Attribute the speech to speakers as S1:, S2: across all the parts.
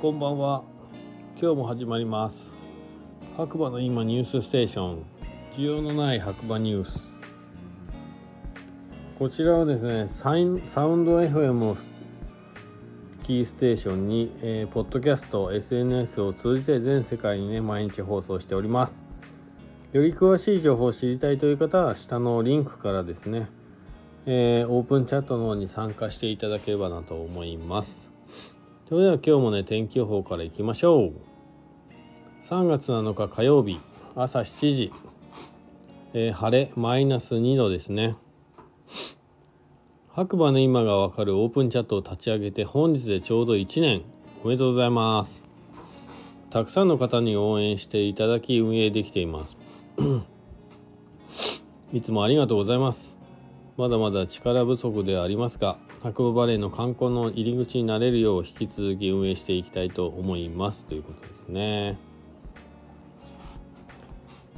S1: こんばんは。今日も始まります。白馬の今ニュースステーション。需要のない白馬ニュース。こちらはですねサインサウンド FM をキーステーションに、えー、ポッドキャスト SNS を通じて全世界にね毎日放送しております。より詳しい情報を知りたいという方は下のリンクからですね、えー、オープンチャットの方に参加していただければなと思います。それでは今日もね天気予報からいきましょう。3月7日火曜日朝7時、えー、晴れマイナス2度ですね。白馬の今がわかるオープンチャットを立ち上げて本日でちょうど1年。おめでとうございます。たくさんの方に応援していただき運営できています。いつもありがとうございます。まだまだ力不足ではありますが白馬バレーの観光の入り口になれるよう引き続き運営していきたいと思いますということですね。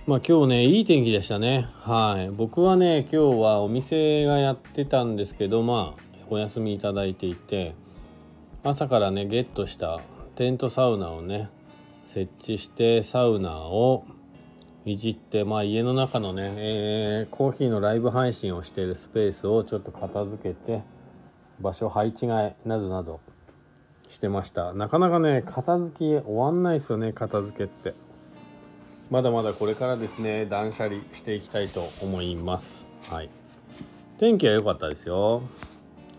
S1: まあ今日ねいい天気でしたね。はい僕はね今日はお店がやってたんですけどまあお休みいただいていて朝からねゲットしたテントサウナをね設置してサウナをいじってまあ家の中のね、えー、コーヒーのライブ配信をしているスペースをちょっと片付けて場所配置替えなどなどしてました。なかなかね片付き終わんないですよね片付けって。まだまだこれからですね断捨離していきたいと思います。はい。天気は良かったですよ。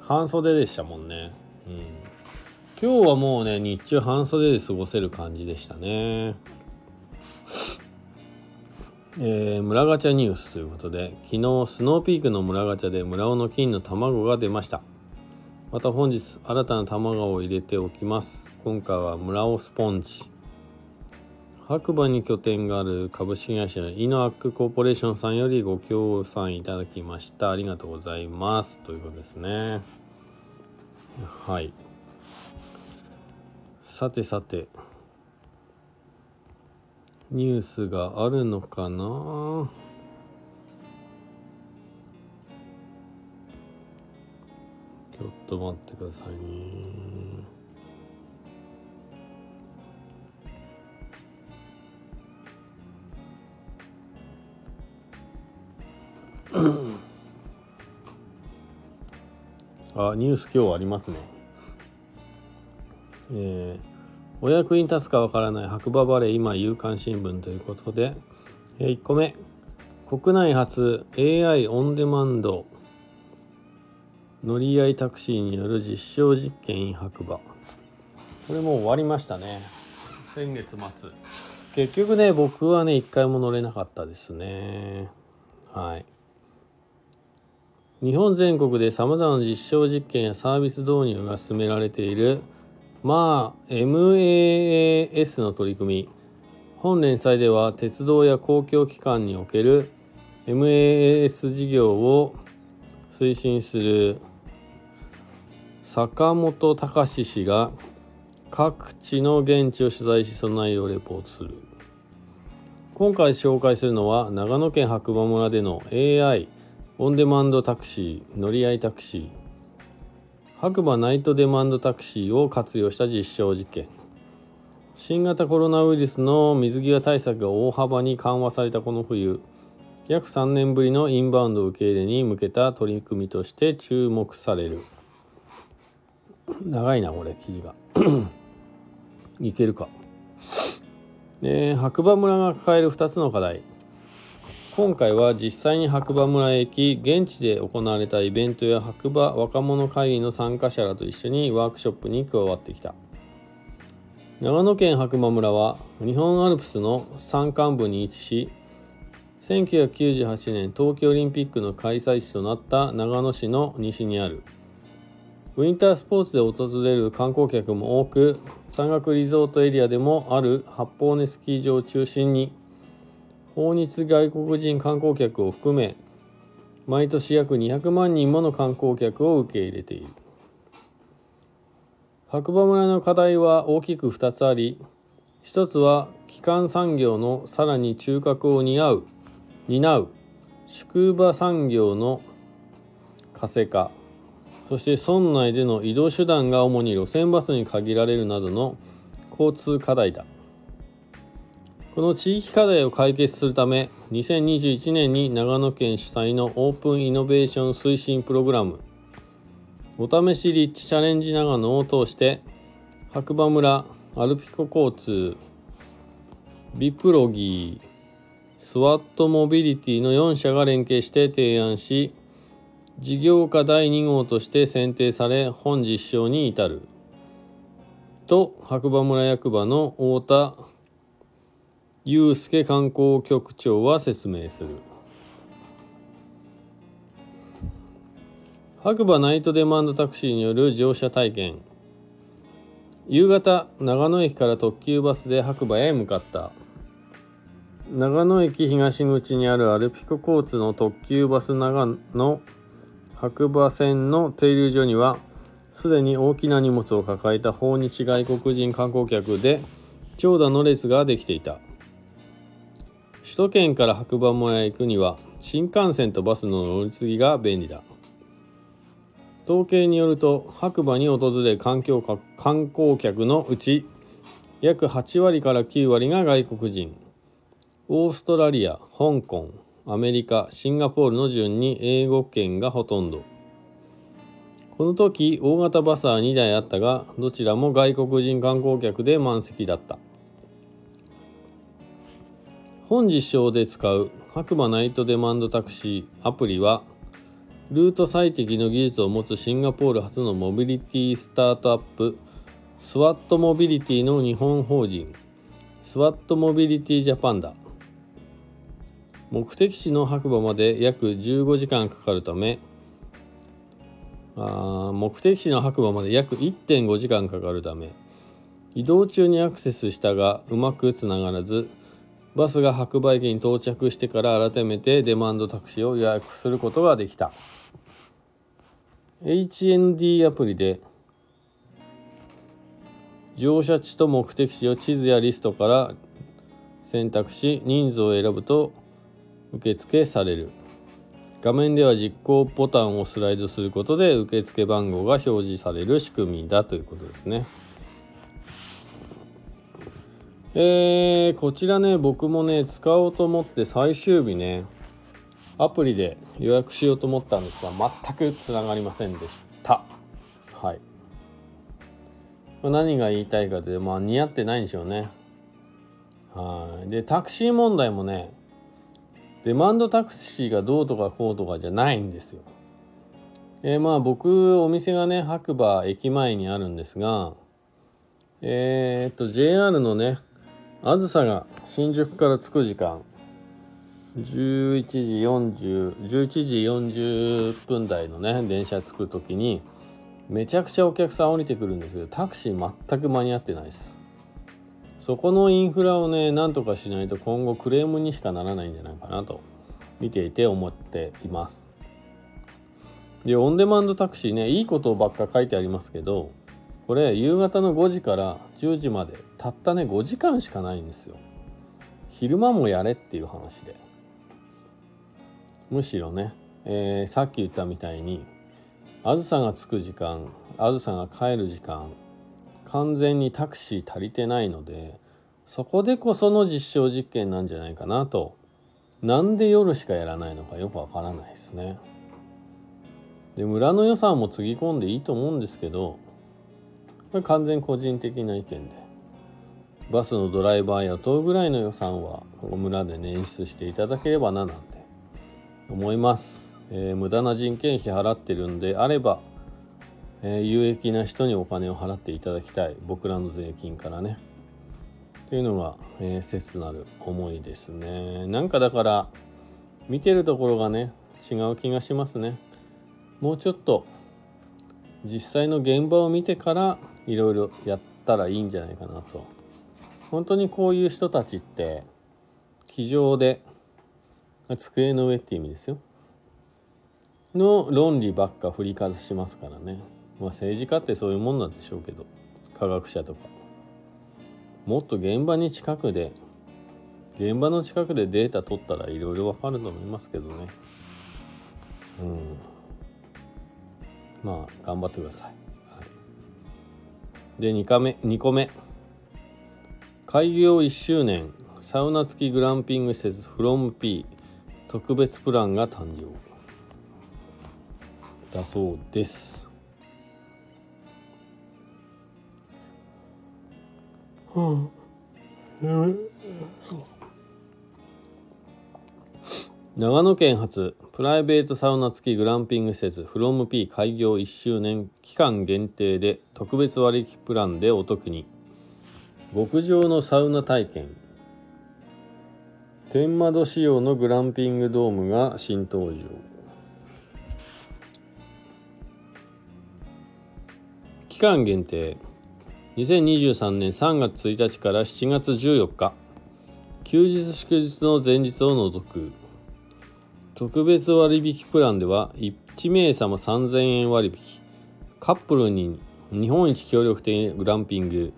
S1: 半袖でしたもんね。うん。今日はもうね日中半袖で過ごせる感じでしたね。えー、村ガチャニュースということで昨日スノーピークの村ガチャで村尾の金の卵が出ました。また本日新たな卵を入れておきます。今回は村尾スポンジ。白馬に拠点がある株式会社イノアックコーポレーションさんよりご協賛いただきました。ありがとうございます。ということですね。はい。さてさて。ニュースがあるのかな？と待ってくださいね。あニュース今日ありますね。えー、お役に立つかわからない白馬バレー今夕刊新聞ということで、えー、1個目。国内初 AI オンデマンド。乗り合いタクシーによる実証実験 in 白馬。これもう終わりましたね。先月末。結局ね僕はね一回も乗れなかったですね。はい。日本全国でさまざまな実証実験やサービス導入が進められているまあ MAAS の取り組み。本年祭では鉄道や公共機関における MAS 事業を推進する坂本隆氏が各地の現地を取材しその内容をレポートする。今回紹介するのは長野県白馬村での AI オンデマンドタクシー乗り合いタクシー。白馬ナイトデマンドタクシーを活用した実証実験。新型コロナウイルスの水際対策が大幅に緩和されたこの冬約3年ぶりのインバウンド受け入れに向けた取り組みとして注目される。長いなこれ記事が。いけるか、え白馬村が抱える2つの課題。今回は実際に白馬村へ行き現地で行われたイベントや白馬若者会議の参加者らと一緒にワークショップに加わってきた。長野県白馬村は日本アルプスの山間部に位置し1998年冬季オリンピックの開催地となった長野市の西にあるウィンタースポーツで訪れる観光客も多く山岳リゾートエリアでもある八方根スキー場を中心に訪日外国人観光客を含め毎年約200万人もの観光客を受け入れている。白馬村の課題は大きく2つあり1つは基幹産業のさらに中核を担う担う宿場産業の活性化。そして村内での移動手段が主に路線バスに限られるなどの交通課題だ。この地域課題を解決するため2021年に長野県主催のオープンイノベーション推進プログラムお試し立地チャレンジ長野を通して白馬村アルピコ交通ビプロギースワットモビリティの4社が連携して提案し事業家第2号として選定され本実証に至る。と白馬村役場の太田祐介観光局長は説明する。白馬ナイトデマンドタクシーによる乗車体験。夕方長野駅から特急バスで白馬へ向かった。長野駅東口にあるアルピコ交通の特急バス長野白馬線の停留所にはすでに大きな荷物を抱えた訪日外国人観光客で長蛇の列ができていた。首都圏から白馬村へ行くには新幹線とバスの乗り継ぎが便利だ。統計によると白馬に訪れる観光客のうち約8割から9割が外国人。オーストラリア香港アメリカシンガポールの順に英語圏がほとんど。この時大型バスは2台あったがどちらも外国人観光客で満席だった。本実証で使う白馬ナイトデマンドタクシーアプリはルート最適の技術を持つシンガポール発のモビリティスタートアップ SWAT Mobility の日本法人 SWAT Mobility Japan だ。目的地の白馬まで約15時間かかるためあ目的地の白馬まで約1.5時間かかるため移動中にアクセスしたがうまくつながらずバスが白馬駅に到着してから改めてデマンドタクシーを予約することができた。HND アプリで乗車地と目的地を地図やリストから選択し人数を選ぶと受付される。画面では実行ボタンをスライドすることで受付番号が表示される仕組みだということですね。えー、こちらね僕もね使おうと思って最終日ねアプリで予約しようと思ったんですが全くつながりませんでした。はい。何が言いたいかでまあ似合ってないんでしょうね。はい。でタクシー問題もねデマンドタクシーがどうとかこうとかじゃないんですよ。えー、まあ僕お店がね白馬駅前にあるんですがえー、っと JR のねあずさが新宿から着く時間11時40 11時40分台のね電車着く時にめちゃくちゃお客さん降りてくるんですけどタクシー全く間に合ってないです。そこのインフラをねなんとかしないと今後クレームにしかならないんじゃないかなと見ていて思っています。でオンデマンドタクシーねいいことばっか書いてありますけどこれ夕方の5時から10時までたったね5時間しかないんですよ。昼間もやれっていう話で。むしろね、えー、さっき言ったみたいにあずさが着く時間あずさが帰る時間完全にタクシー足りてないのでそこでこその実証実験なんじゃないかなと。なんで夜しかやらないのかよくわからないですね。で村の予算もつぎ込んでいいと思うんですけどこれ完全個人的な意見でバスのドライバー雇うぐらいの予算はここ村で捻出していただければななんて思います、えー、無駄な人件費払ってるんであれば、えー、有益な人にお金を払っていただきたい。僕らの税金からね。というのが、えー、切なる思いですね。なんかだから見てるところがね違う気がしますね。もうちょっと実際の現場を見てからいろいろやったらいいんじゃないかなと。本当にこういう人たちって机上で机の上って意味ですよ。の論理ばっか振りかざしますからね。まあ政治家ってそういうもんなんでしょうけど科学者とか。もっと現場に近くで現場の近くでデータ取ったらいろいろわかると思いますけどね。うん。まあ頑張ってください、はい、で2個目2個目。開業1周年サウナ付きグランピング施設 FromP 特別プランが誕生。だそうです。長野県発プライベートサウナ付きグランピング施設 FromP 開業1周年期間限定で特別割引プランでお得に。極上のサウナ体験。天窓仕様のグランピングドームが新登場。期間限定。2023年3月1日から7月14日休日祝日の前日を除く。特別割引プランでは1名様3000円割引。カップルに日本一協力的グランピング。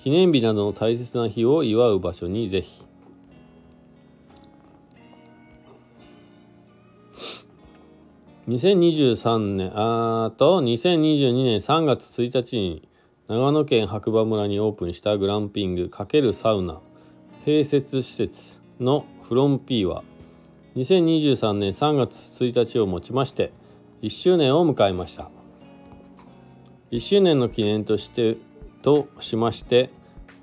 S1: 記念日などの大切な日を祝う場所にぜひ。2023年あと2022年3月1日に長野県白馬村にオープンしたグランピング×サウナ併設施設のフロン P は2023年3月1日をもちまして1周年を迎えました。1周年の記念としてとしまして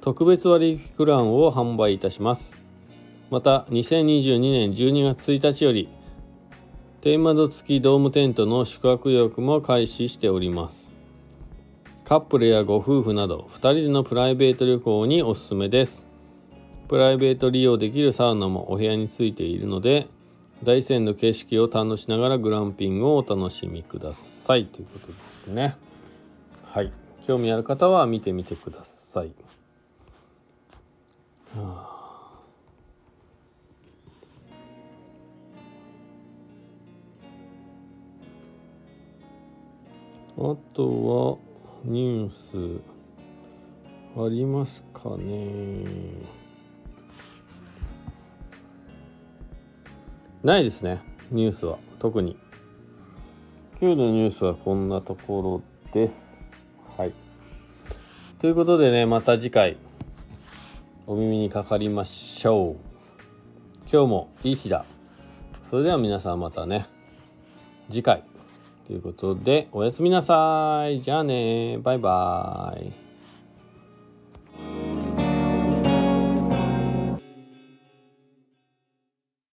S1: 特別割引プランを販売いたします。また2022年12月1日よりテーマド付きドームテントの宿泊予約も開始しております。カップルやご夫婦など2人でのプライベート旅行におすすめです。プライベート利用できるサウナもお部屋についているので大山の景色を堪能しながらグランピングをお楽しみください。ということですね。はい。興味ある方は見てみてください、あとはニュースありますかね？ないですねニュースは。特に。今日のニュースはこんなところです。はい。ということでねまた次回お耳にかかりましょう。今日もいい日だ。それでは皆さんまたね次回。ということでおやすみなさい。じゃあね。バイバイ。